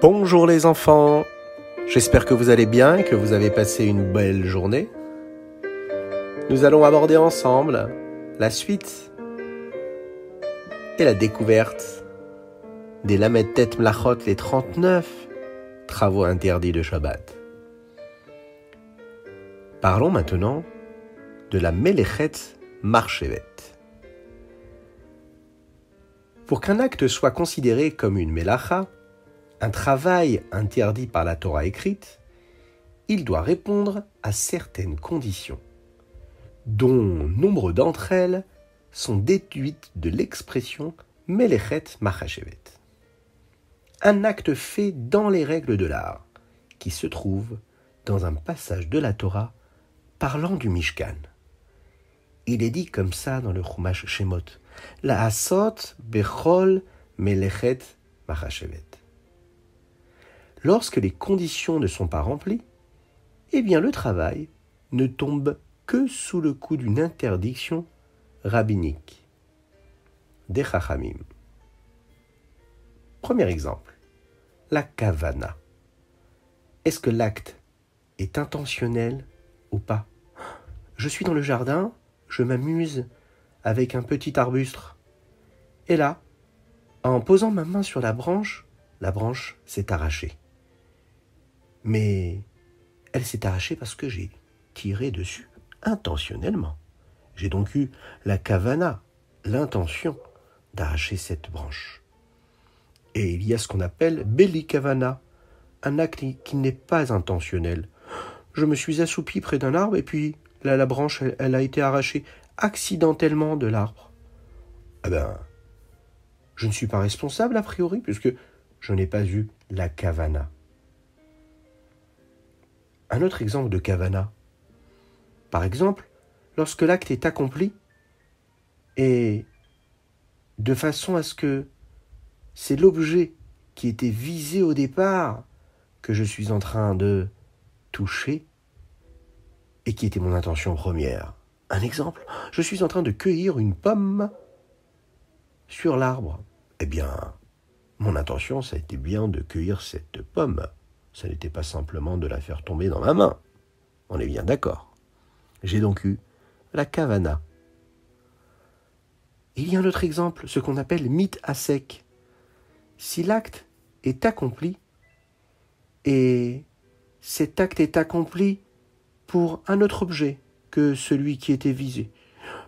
Bonjour les enfants, j'espère que vous allez bien et que vous avez passé une belle journée. Nous allons aborder ensemble la suite et la découverte des Lamed Tet Mlachot, les 39 travaux interdits de Shabbat. Parlons maintenant de la Melechet Marchevet. Pour qu'un acte soit considéré comme une Melacha, un travail interdit par la Torah écrite, il doit répondre à certaines conditions, dont nombre d'entre elles sont déduites de l'expression Melechet Machashevet. Un acte fait dans les règles de l'art, qui se trouve dans un passage de la Torah parlant du Mishkan. Il est dit comme ça dans le Chumash Shemot, La Asot Bechol Melechet Machashevet lorsque les conditions ne sont pas remplies, eh bien le travail ne tombe que sous le coup d'une interdiction rabbinique. Des chachamim. Premier exemple, la kavana. Est-ce que l'acte est intentionnel ou pas? Je suis dans le jardin, je m'amuse avec un petit arbuste. Et là, en posant ma main sur la branche, la branche s'est arrachée. Mais elle s'est arrachée parce que j'ai tiré dessus intentionnellement. J'ai donc eu la kavana, l'intention d'arracher cette branche. Et il y a ce qu'on appelle belli kavana, un acte qui n'est pas intentionnel. Je me suis assoupi près d'un arbre et puis la branche, elle, a été arrachée accidentellement de l'arbre. Eh ben, je ne suis pas responsable a priori puisque je n'ai pas eu la kavana. Un autre exemple de kavana. Par exemple, lorsque l'acte est accompli et de façon à ce que c'est l'objet qui était visé au départ que je suis en train de toucher et qui était mon intention première. Un exemple, je suis en train de cueillir une pomme sur l'arbre. Eh bien, mon intention, ça a été bien de cueillir cette pomme. Ce n'était pas simplement de la faire tomber dans ma main. On est bien d'accord. J'ai donc eu la kavana. Il y a un autre exemple, ce qu'on appelle mythe à sec. Si l'acte est accompli, et cet acte est accompli pour un autre objet que celui qui était visé.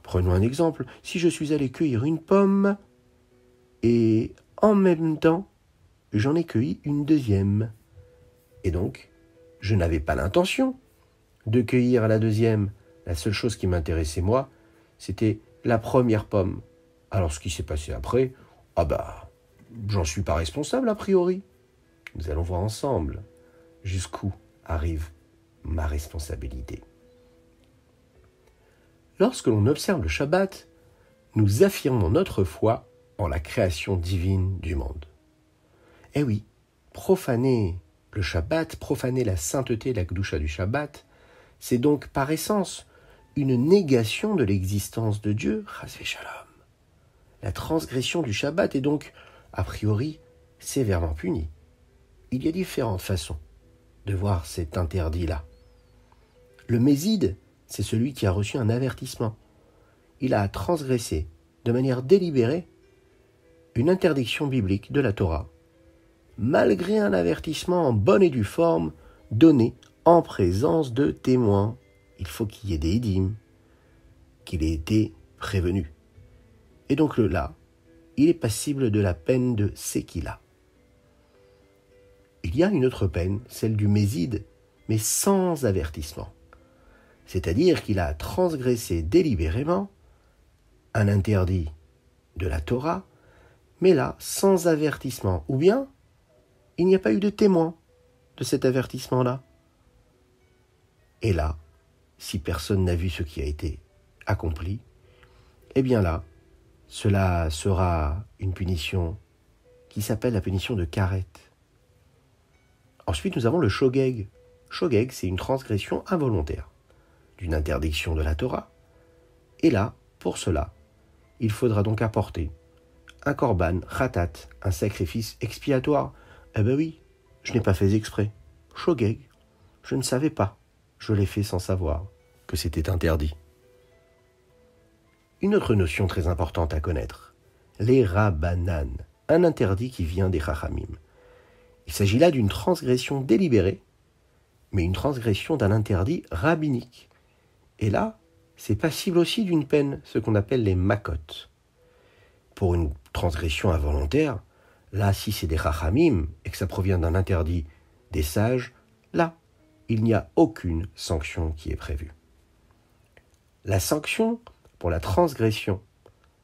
Prenons un exemple, si je suis allé cueillir une pomme, et en même temps, j'en ai cueilli une deuxième. Et donc, je n'avais pas l'intention de cueillir la deuxième. La seule chose qui m'intéressait, moi, c'était la première pomme. Alors, ce qui s'est passé après, ah bah, j'en suis pas responsable a priori. Nous allons voir ensemble jusqu'où arrive ma responsabilité. Lorsque l'on observe le Shabbat, nous affirmons notre foi en la création divine du monde. Eh oui, profaner le Shabbat, profaner la sainteté, la Gdusha du Shabbat, c'est donc par essence une négation de l'existence de Dieu, Shalom. La transgression du Shabbat est donc, a priori, sévèrement punie. Il y a différentes façons de voir cet interdit-là. Le Méside, c'est celui qui a reçu un avertissement. Il a transgressé de manière délibérée une interdiction biblique de la Torah malgré un avertissement en bonne et due forme donné en présence de témoins. Il faut qu'il y ait des édimes, qu'il ait été prévenu. Et donc là, il est passible de la peine de Sekila. Il y a une autre peine, celle du Méside, mais sans avertissement. C'est-à-dire qu'il a transgressé délibérément un interdit de la Torah, mais là sans avertissement, ou bien il n'y a pas eu de témoin de cet avertissement-là. Et là, si personne n'a vu ce qui a été accompli, eh bien là, cela sera une punition qui s'appelle la punition de carette. Ensuite, nous avons le shogeg. Shogeg, c'est une transgression involontaire d'une interdiction de la Torah. Et là, pour cela, il faudra donc apporter un korban, khatat, un sacrifice expiatoire, eh ben oui, je n'ai pas fait exprès. Shogeg, je ne savais pas. Je l'ai fait sans savoir que c'était interdit. Une autre notion très importante à connaître, les rabanan, un interdit qui vient des chachamim. Il s'agit là d'une transgression délibérée, mais une transgression d'un interdit rabbinique. Et là, c'est passible aussi d'une peine, ce qu'on appelle les makotes. Pour une transgression involontaire, là, si c'est des chachamim et que ça provient d'un interdit des sages, là, il n'y a aucune sanction qui est prévue. La sanction pour la transgression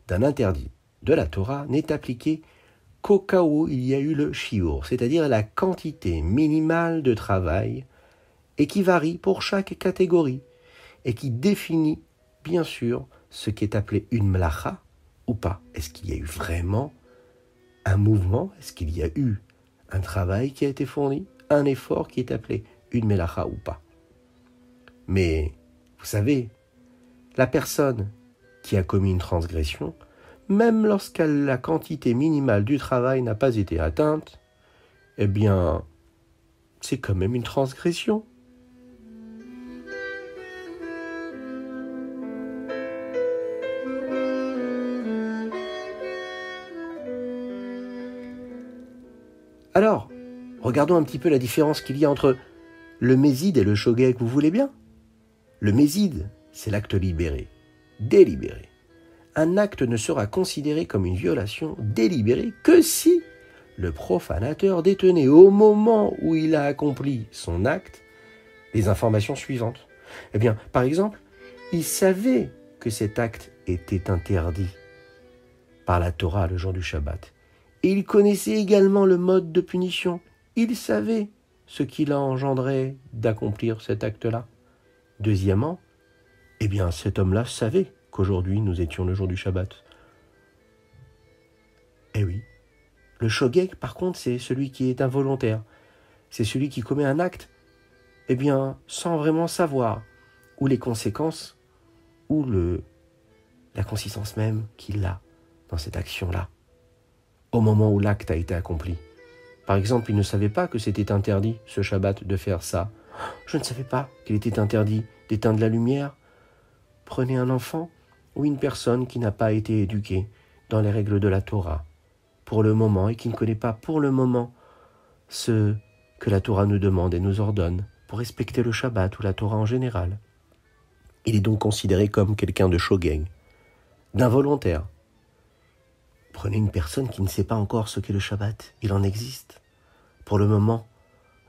d'un interdit de la Torah n'est appliquée qu'au cas où il y a eu le shiur, c'est-à-dire la quantité minimale de travail, et qui varie pour chaque catégorie, et qui définit bien sûr ce qui est appelé une mlacha ou pas. Est-ce qu'il y a eu vraiment un mouvement Est-ce qu'il y a eu un travail qui a été fourni Un effort qui est appelé une melacha ou pas? Mais, vous savez, la personne qui a commis une transgression, même lorsque la quantité minimale du travail n'a pas été atteinte, eh bien, c'est quand même une transgression. Alors, regardons un petit peu la différence qu'il y a entre le méside et le shogeg, vous voulez bien Le méside, c'est l'acte libéré, délibéré. Un acte ne sera considéré comme une violation délibérée que si le profanateur détenait au moment où il a accompli son acte les informations suivantes. Eh bien, par exemple, il savait que cet acte était interdit par la Torah le jour du Shabbat il connaissait également le mode de punition. Il savait ce qu'il a engendré d'accomplir cet acte-là. Deuxièmement, eh bien cet homme-là savait qu'aujourd'hui nous étions le jour du Shabbat. Eh oui. Le shogeg, par contre, c'est celui qui est involontaire. C'est celui qui commet un acte, eh bien, sans vraiment savoir, ou les conséquences, ou le, la consistance même qu'il a dans cette action-là au moment où l'acte a été accompli. Par exemple, il ne savait pas que c'était interdit, ce Shabbat, de faire ça. Je ne savais pas qu'il était interdit d'éteindre la lumière. Prenez un enfant ou une personne qui n'a pas été éduquée dans les règles de la Torah pour le moment et qui ne connaît pas pour le moment ce que la Torah nous demande et nous ordonne pour respecter le Shabbat ou la Torah en général. Il est donc considéré comme quelqu'un de shogeng, d'involontaire, Prenez une personne qui ne sait pas encore ce qu'est le Shabbat. Il en existe. Pour le moment.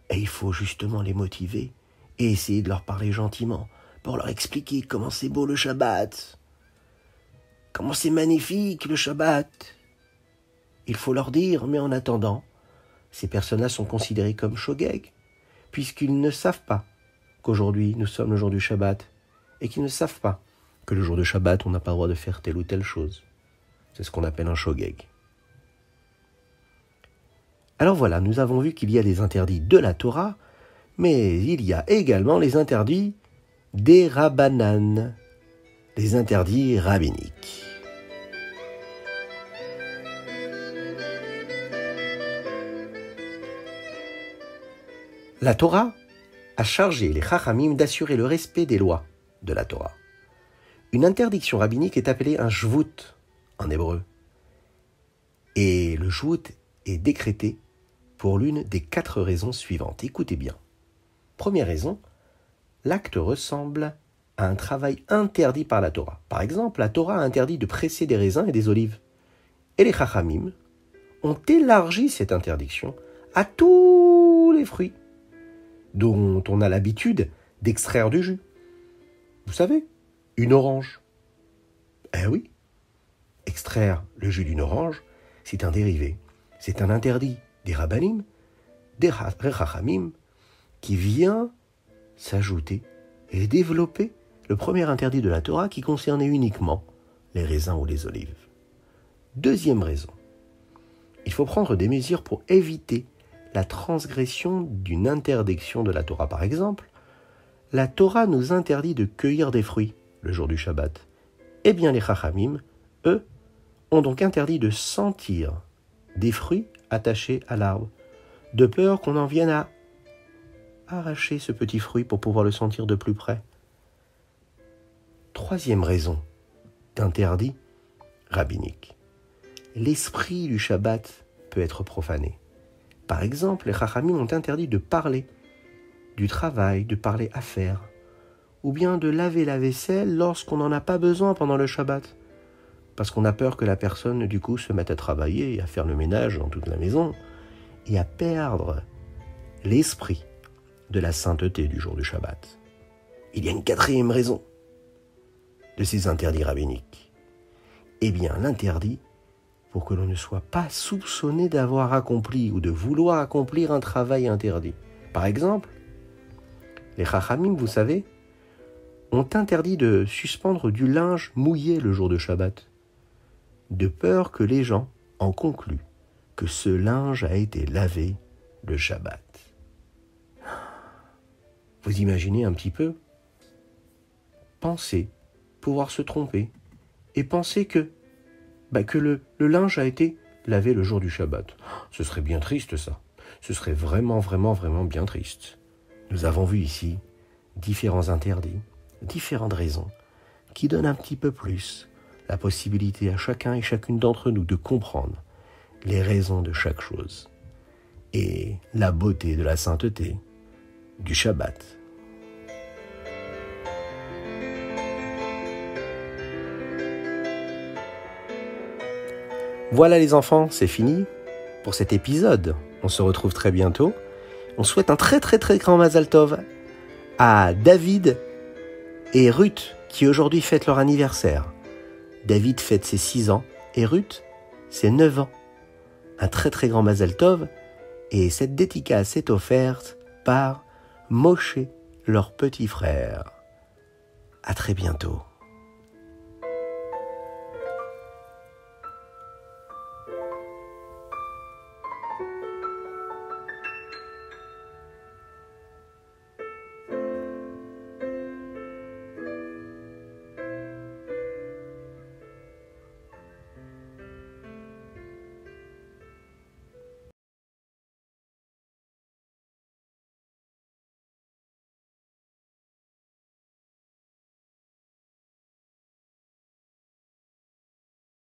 Et il faut justement les motiver et essayer de leur parler gentiment pour leur expliquer comment c'est beau le Shabbat. Comment c'est magnifique le Shabbat. Il faut leur dire, mais en attendant, ces personnes-là sont considérées comme shogeg, puisqu'ils ne savent pas qu'aujourd'hui nous sommes le jour du Shabbat, et qu'ils ne savent pas que le jour de Shabbat on n'a pas le droit de faire telle ou telle chose. C'est ce qu'on appelle un shogeg. Alors voilà, nous avons vu qu'il y a les interdits de la Torah, mais il y a également les interdits des rabbanan, les interdits rabbiniques. La Torah a chargé les chachamim d'assurer le respect des lois de la Torah. Une interdiction rabbinique est appelée un shvut en hébreu. Et le jout est décrété pour l'une des quatre raisons suivantes. Écoutez bien. Première raison, l'acte ressemble à un travail interdit par la Torah. Par exemple, la Torah a interdit de presser des raisins et des olives. Et les Chachamim ont élargi cette interdiction à tous les fruits dont on a l'habitude d'extraire du jus. Vous savez, une orange. Eh oui, extraire le jus d'une orange, c'est un dérivé, c'est un interdit des rabbanim, des rachamim, qui vient s'ajouter et développer le premier interdit de la Torah qui concernait uniquement les raisins ou les olives. Deuxième raison, il faut prendre des mesures pour éviter la transgression d'une interdiction de la Torah. Par exemple, la Torah nous interdit de cueillir des fruits le jour du Shabbat. Eh bien, les Chachamim, eux, ont donc interdit de sentir des fruits attachés à l'arbre. de peur qu'on en vienne à arracher ce petit fruit pour pouvoir le sentir de plus près. Troisième raison d'interdit rabbinique. L'esprit du Shabbat peut être profané. Par exemple, les Chachamim ont interdit de parler du travail, de parler affaires, ou bien de laver la vaisselle lorsqu'on n'en a pas besoin pendant le Shabbat, parce qu'on a peur que la personne du coup se mette à travailler à faire le ménage dans toute la maison, et à perdre l'esprit de la sainteté du jour du Shabbat. Il y a une quatrième raison de ces interdits rabbiniques. Eh bien, l'interdit pour que l'on ne soit pas soupçonné d'avoir accompli ou de vouloir accomplir un travail interdit. Par exemple, les Chachamim, vous savez, ont interdit de suspendre du linge mouillé le jour de Shabbat, de peur que les gens en concluent que ce linge a été lavé le Shabbat. Vous imaginez un petit peu? Pensez pouvoir se tromper et penser que, bah, que le, le linge a été lavé le jour du Shabbat. Ce serait bien triste ça. Ce serait vraiment, vraiment, vraiment bien triste. Nous avons vu ici différents interdits, différentes raisons, qui donnent un petit peu plus la possibilité à chacun et chacune d'entre nous de comprendre les raisons de chaque chose et la beauté de la sainteté du Shabbat. Voilà les enfants, c'est fini pour cet épisode. On se retrouve très bientôt. On souhaite un très très très grand Mazal Tov à David et Ruth qui aujourd'hui fêtent leur anniversaire. David fête ses 6 ans et Ruth ses 9 ans. Un très très grand Mazal Tov et cette dédicace est offerte par Moshe, leur petit frère. À très bientôt.